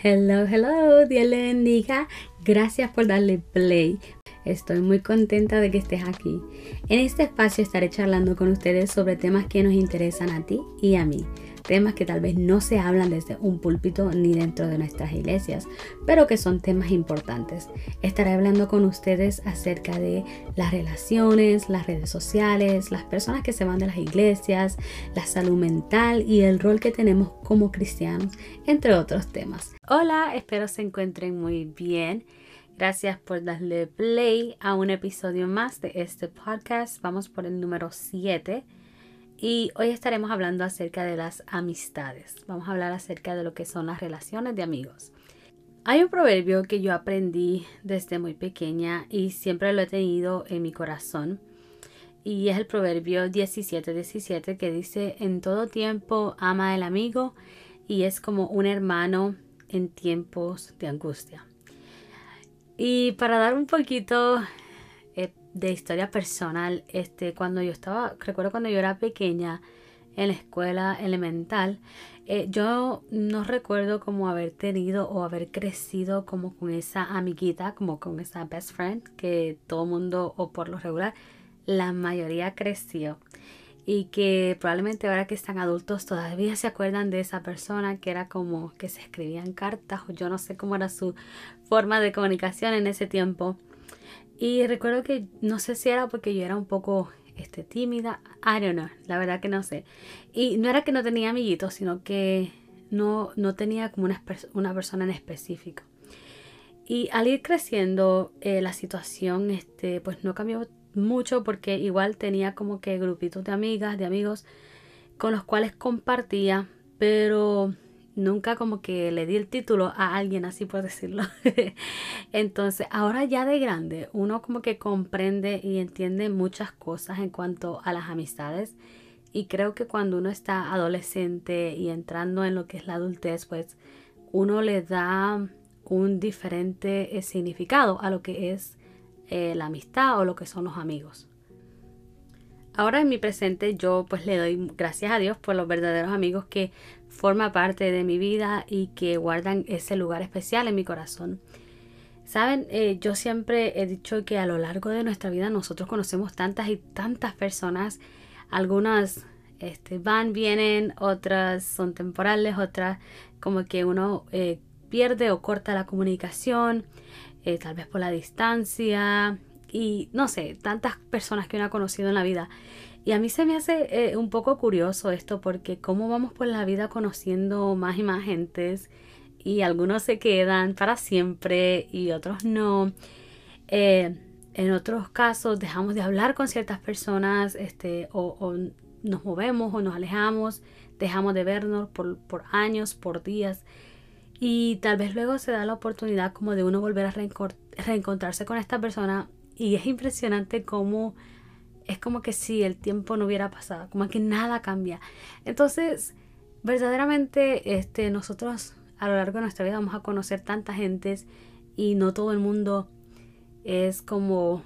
Hello, hello, Dios le bendiga. Gracias por darle play. Estoy muy contenta de que estés aquí. En este espacio estaré charlando con ustedes sobre temas que nos interesan a ti y a mí temas que tal vez no se hablan desde un púlpito ni dentro de nuestras iglesias, pero que son temas importantes. Estaré hablando con ustedes acerca de las relaciones, las redes sociales, las personas que se van de las iglesias, la salud mental y el rol que tenemos como cristianos, entre otros temas. Hola, espero se encuentren muy bien. Gracias por darle play a un episodio más de este podcast. Vamos por el número 7 y hoy estaremos hablando acerca de las amistades. Vamos a hablar acerca de lo que son las relaciones de amigos. Hay un proverbio que yo aprendí desde muy pequeña y siempre lo he tenido en mi corazón. Y es el proverbio 17:17 17, que dice, en todo tiempo ama el amigo y es como un hermano en tiempos de angustia. Y para dar un poquito de historia personal, este, cuando yo estaba, recuerdo cuando yo era pequeña en la escuela elemental, eh, yo no recuerdo como haber tenido o haber crecido como con esa amiguita, como con esa best friend que todo mundo o por lo regular la mayoría creció. Y que probablemente ahora que están adultos todavía se acuerdan de esa persona que era como que se escribían cartas o yo no sé cómo era su forma de comunicación en ese tiempo y recuerdo que no sé si era porque yo era un poco este, tímida, I don't know, la verdad que no sé. Y no era que no tenía amiguitos, sino que no, no tenía como una, una persona en específico. Y al ir creciendo, eh, la situación este, pues no cambió mucho porque igual tenía como que grupitos de amigas, de amigos con los cuales compartía, pero nunca como que le di el título a alguien así por decirlo. Entonces, ahora ya de grande, uno como que comprende y entiende muchas cosas en cuanto a las amistades. Y creo que cuando uno está adolescente y entrando en lo que es la adultez, pues uno le da un diferente eh, significado a lo que es eh, la amistad o lo que son los amigos. Ahora en mi presente yo pues le doy gracias a Dios por los verdaderos amigos que forma parte de mi vida y que guardan ese lugar especial en mi corazón. Saben, eh, yo siempre he dicho que a lo largo de nuestra vida nosotros conocemos tantas y tantas personas. Algunas este, van, vienen, otras son temporales, otras como que uno eh, pierde o corta la comunicación, eh, tal vez por la distancia y no sé, tantas personas que uno ha conocido en la vida. Y a mí se me hace eh, un poco curioso esto porque cómo vamos por la vida conociendo más y más gentes y algunos se quedan para siempre y otros no. Eh, en otros casos dejamos de hablar con ciertas personas este, o, nos movemos o nos alejamos, dejamos de vernos por, por años, por días. Y tal vez luego se da la oportunidad como de uno volver a reencontrarse con esta persona y es impresionante cómo es como que si el tiempo no hubiera pasado, como que nada cambia. Entonces, verdaderamente, este, nosotros a lo largo de nuestra vida vamos a conocer tantas gentes y no todo el mundo es como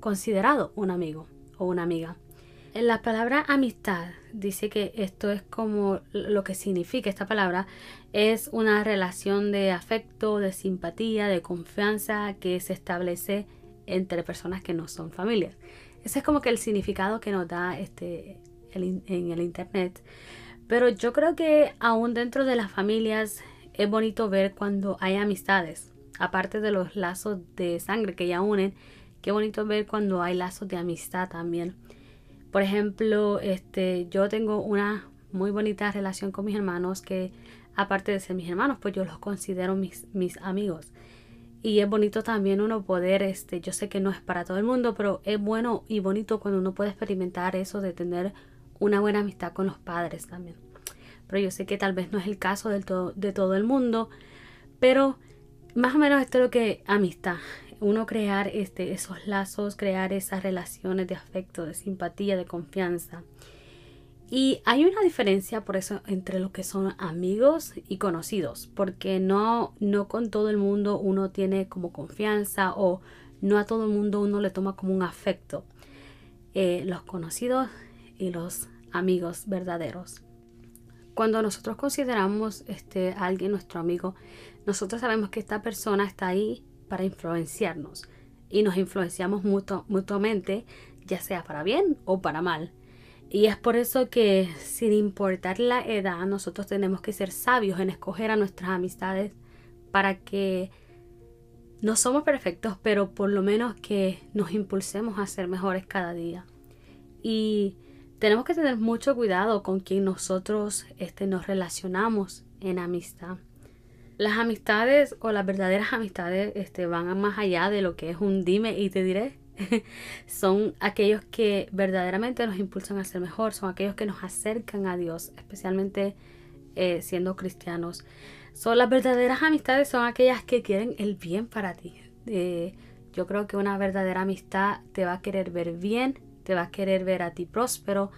considerado un amigo o una amiga. En la palabra amistad dice que esto es como lo que significa esta palabra es una relación de afecto, de simpatía, de confianza que se establece entre personas que no son familias. Ese es como que el significado que nos da este, en el Internet. Pero yo creo que aún dentro de las familias es bonito ver cuando hay amistades. Aparte de los lazos de sangre que ya unen, qué bonito ver cuando hay lazos de amistad también. Por ejemplo, este, yo tengo una muy bonita relación con mis hermanos que aparte de ser mis hermanos, pues yo los considero mis, mis amigos. Y es bonito también uno poder, este, yo sé que no es para todo el mundo, pero es bueno y bonito cuando uno puede experimentar eso de tener una buena amistad con los padres también. Pero yo sé que tal vez no es el caso del de todo el mundo, pero más o menos esto es lo que amistad. Uno crear este, esos lazos, crear esas relaciones de afecto, de simpatía, de confianza. Y hay una diferencia por eso entre lo que son amigos y conocidos, porque no, no con todo el mundo uno tiene como confianza o no a todo el mundo uno le toma como un afecto. Eh, los conocidos y los amigos verdaderos. cuando nosotros consideramos este, a alguien nuestro amigo, nosotros sabemos que esta persona está ahí para influenciarnos y nos influenciamos mutuamente, ya sea para bien o para mal. Y es por eso que sin importar la edad, nosotros tenemos que ser sabios en escoger a nuestras amistades para que no somos perfectos, pero por lo menos que nos impulsemos a ser mejores cada día. Y tenemos que tener mucho cuidado con quien nosotros este, nos relacionamos en amistad. Las amistades o las verdaderas amistades este, van más allá de lo que es un dime y te diré. son aquellos que verdaderamente nos impulsan a ser mejor, son aquellos que nos acercan a Dios, especialmente eh, siendo cristianos. Son las verdaderas amistades, son aquellas que quieren el bien para ti. Eh, yo creo que una verdadera amistad te va a querer ver bien, te va a querer ver a ti próspero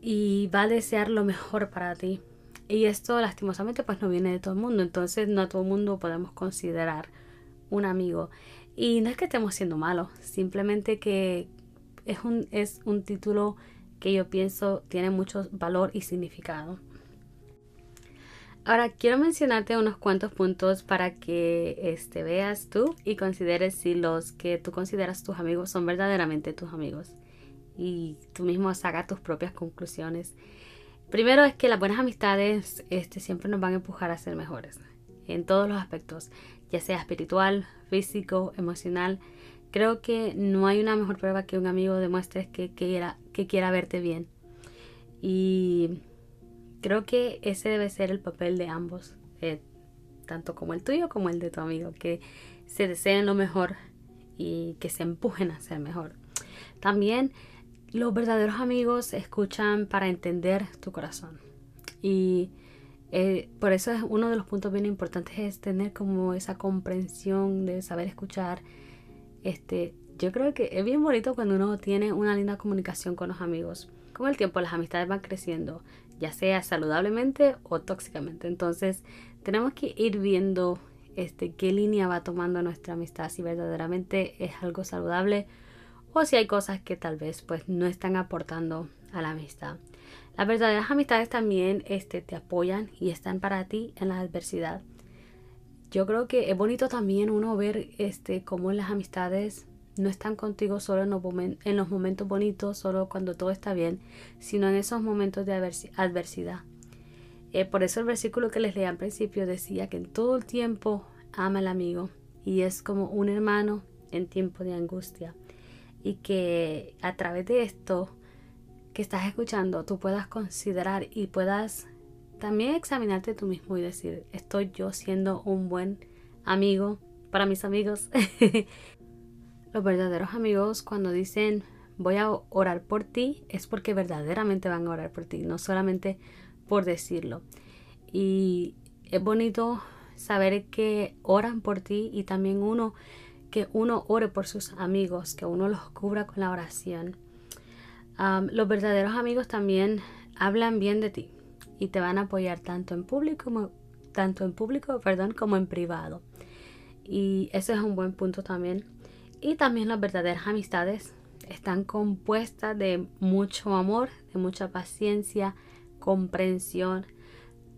y va a desear lo mejor para ti. Y esto lastimosamente pues no viene de todo el mundo, entonces no a todo el mundo podemos considerar un amigo. Y no es que estemos siendo malos, simplemente que es un, es un título que yo pienso tiene mucho valor y significado. Ahora quiero mencionarte unos cuantos puntos para que este, veas tú y consideres si los que tú consideras tus amigos son verdaderamente tus amigos y tú mismo saca tus propias conclusiones. Primero es que las buenas amistades este, siempre nos van a empujar a ser mejores en todos los aspectos, ya sea espiritual, físico, emocional. Creo que no hay una mejor prueba que un amigo demuestre que, quiera, verte bien. Y creo que ese debe ser el papel de ambos, eh, tanto como el tuyo como el de tu amigo, que se deseen lo mejor y que se empujen a ser mejor. También los verdaderos amigos escuchan para entender tu corazón. Y eh, por eso es uno de los puntos bien importantes es tener como esa comprensión de saber escuchar. Este, yo creo que es bien bonito cuando uno tiene una linda comunicación con los amigos. Con el tiempo las amistades van creciendo, ya sea saludablemente o tóxicamente. Entonces tenemos que ir viendo este, qué línea va tomando nuestra amistad, si verdaderamente es algo saludable o si hay cosas que tal vez pues no están aportando a la amistad. Las verdaderas amistades también este, te apoyan y están para ti en la adversidad. Yo creo que es bonito también uno ver este, cómo las amistades no están contigo solo en los, en los momentos bonitos, solo cuando todo está bien, sino en esos momentos de adversidad. Eh, por eso el versículo que les leí al principio decía que en todo el tiempo ama al amigo y es como un hermano en tiempo de angustia y que a través de esto que estás escuchando tú puedas considerar y puedas también examinarte tú mismo y decir, estoy yo siendo un buen amigo para mis amigos. Los verdaderos amigos cuando dicen voy a orar por ti es porque verdaderamente van a orar por ti, no solamente por decirlo. Y es bonito saber que oran por ti y también uno que uno ore por sus amigos, que uno los cubra con la oración. Los verdaderos amigos también hablan bien de ti y te van a apoyar tanto en público como, tanto en público perdón, como en privado. Y ese es un buen punto también. Y también las verdaderas amistades están compuestas de mucho amor, de mucha paciencia, comprensión,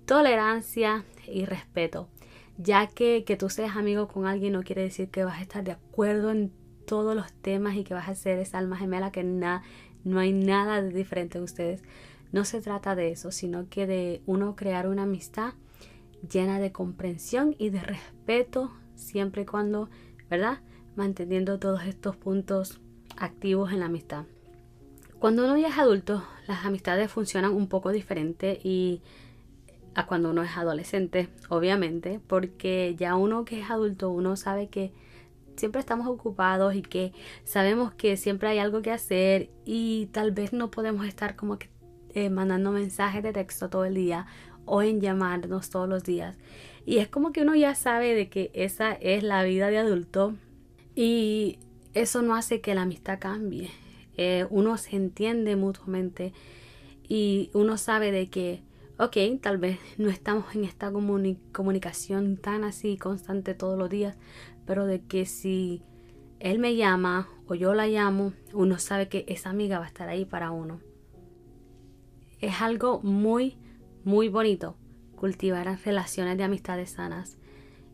tolerancia y respeto ya que que tú seas amigo con alguien no quiere decir que vas a estar de acuerdo en todos los temas y que vas a ser esa alma gemela que nada no hay nada de diferente en ustedes. No se trata de eso, sino que de uno crear una amistad llena de comprensión y de respeto, siempre y cuando, ¿verdad? Manteniendo todos estos puntos activos en la amistad. Cuando uno ya es adulto, las amistades funcionan un poco diferente y a cuando uno es adolescente, obviamente, porque ya uno que es adulto, uno sabe que siempre estamos ocupados y que sabemos que siempre hay algo que hacer y tal vez no podemos estar como que eh, mandando mensajes de texto todo el día o en llamarnos todos los días. Y es como que uno ya sabe de que esa es la vida de adulto y eso no hace que la amistad cambie. Eh, uno se entiende mutuamente y uno sabe de que ok, tal vez no estamos en esta comunicación tan así constante todos los días, pero de que si él me llama o yo la llamo, uno sabe que esa amiga va a estar ahí para uno. Es algo muy, muy bonito cultivar relaciones de amistades sanas.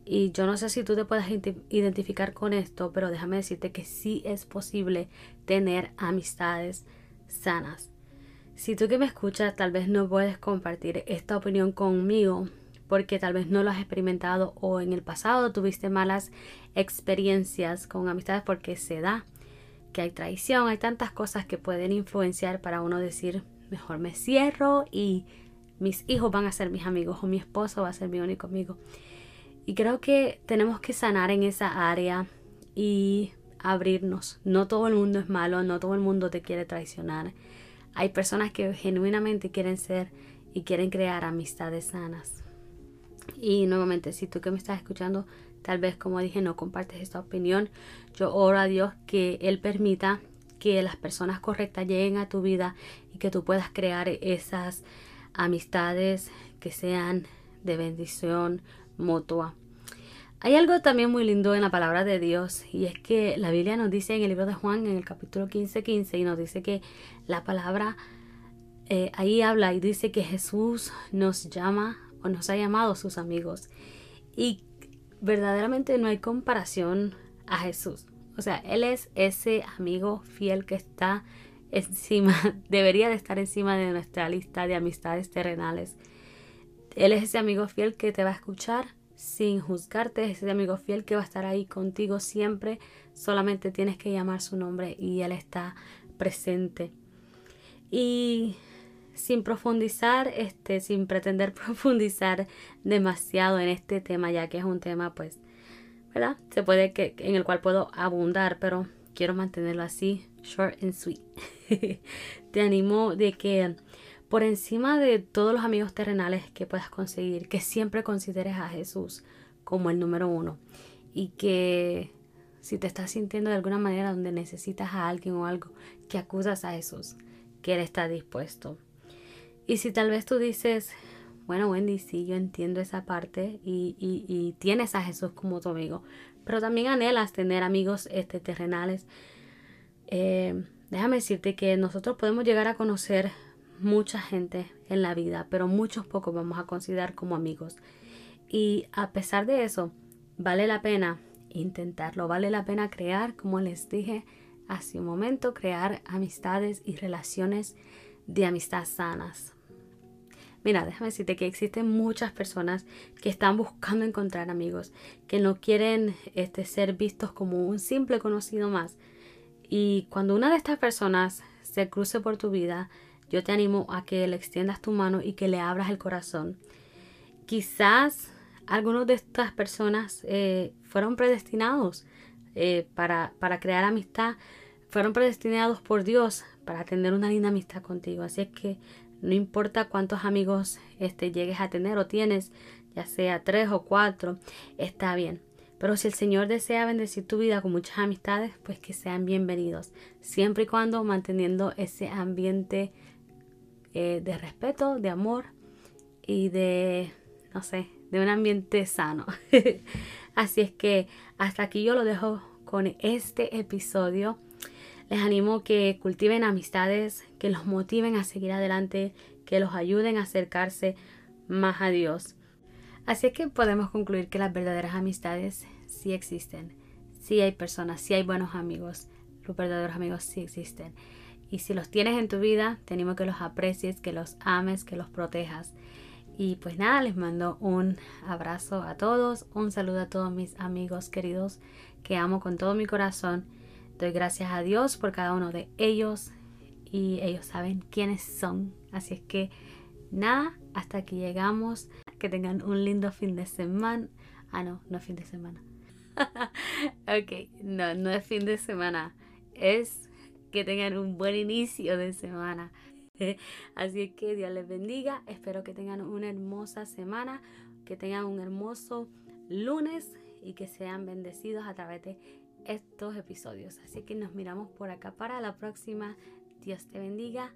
Y yo no sé si tú te puedes identificar con esto, pero déjame decirte que sí es posible tener amistades sanas. Si tú que me escuchas tal vez no puedes compartir esta opinión conmigo porque tal vez no lo has experimentado o en el pasado tuviste malas experiencias con amistades porque se da que hay traición, hay tantas cosas que pueden influenciar para uno decir, mejor me cierro y mis hijos van a ser mis amigos o mi esposo va a ser mi único amigo. Y creo que tenemos que sanar en esa área y abrirnos. No todo el mundo es malo, no todo el mundo te quiere traicionar. Hay personas que genuinamente quieren ser y quieren crear amistades sanas. Y nuevamente, si tú que me estás escuchando, tal vez como dije, no compartes esta opinión, yo oro a Dios que Él permita que las personas correctas lleguen a tu vida y que tú puedas crear esas amistades que sean de bendición mutua. Hay algo también muy lindo en la palabra de Dios y es que la Biblia nos dice en el libro de Juan en el capítulo 15, 15 y nos dice que la palabra eh, ahí habla y dice que Jesús nos llama o nos ha llamado sus amigos y verdaderamente no hay comparación a Jesús. O sea, Él es ese amigo fiel que está encima, debería de estar encima de nuestra lista de amistades terrenales. Él es ese amigo fiel que te va a escuchar sin juzgarte, es ese amigo fiel que va a estar ahí contigo siempre, solamente tienes que llamar su nombre y Él está presente. Y sin profundizar, este, sin pretender profundizar demasiado en este tema, ya que es un tema, pues, ¿verdad? Se puede que en el cual puedo abundar, pero quiero mantenerlo así, short and sweet. Te animo de que por encima de todos los amigos terrenales que puedas conseguir, que siempre consideres a Jesús como el número uno y que si te estás sintiendo de alguna manera donde necesitas a alguien o algo, que acusas a Jesús, que Él está dispuesto. Y si tal vez tú dices, bueno Wendy, sí, yo entiendo esa parte y, y, tienes a Jesús como tu amigo, pero también anhelas tener amigos este, terrenales, eh, déjame decirte que nosotros podemos llegar a conocer mucha gente en la vida, pero muchos pocos vamos a considerar como amigos. Y a pesar de eso, vale la pena intentarlo, vale la pena crear, como les dije hace un momento, crear amistades y relaciones de amistad sanas. Mira, déjame decirte que existen muchas personas que están buscando encontrar amigos, que no quieren este, ser vistos como un simple conocido más. Y cuando una de estas personas se cruce por tu vida, yo te animo a que le extiendas tu mano y que le abras el corazón. Quizás algunos de estas personas eh, fueron predestinados eh, para, para crear amistad, fueron predestinados por Dios para tener una linda amistad contigo. Así es que no importa cuántos amigos este, llegues a tener o tienes, ya sea tres o cuatro, está bien. Pero si el Señor desea bendecir tu vida con muchas amistades, pues que sean bienvenidos, siempre y cuando manteniendo ese ambiente eh, de respeto, de amor y de, no sé, de un ambiente sano. Así es que hasta aquí yo lo dejo con este episodio. Les animo que cultiven amistades, que los motiven a seguir adelante, que los ayuden a acercarse más a Dios. Así que podemos concluir que las verdaderas amistades sí existen. Sí hay personas, sí hay buenos amigos. Los verdaderos amigos sí existen. Y si los tienes en tu vida, tenemos que los aprecies, que los ames, que los protejas. Y pues nada, les mando un abrazo a todos, un saludo a todos mis amigos queridos que amo con todo mi corazón. Doy gracias a Dios por cada uno de ellos y ellos saben quiénes son. Así es que nada, hasta aquí llegamos. Que tengan un lindo fin de semana. Ah, no, no es fin de semana. ok, no, no es fin de semana. Es que tengan un buen inicio de semana. Así que Dios les bendiga. Espero que tengan una hermosa semana, que tengan un hermoso lunes y que sean bendecidos a través de estos episodios. Así que nos miramos por acá para la próxima. Dios te bendiga.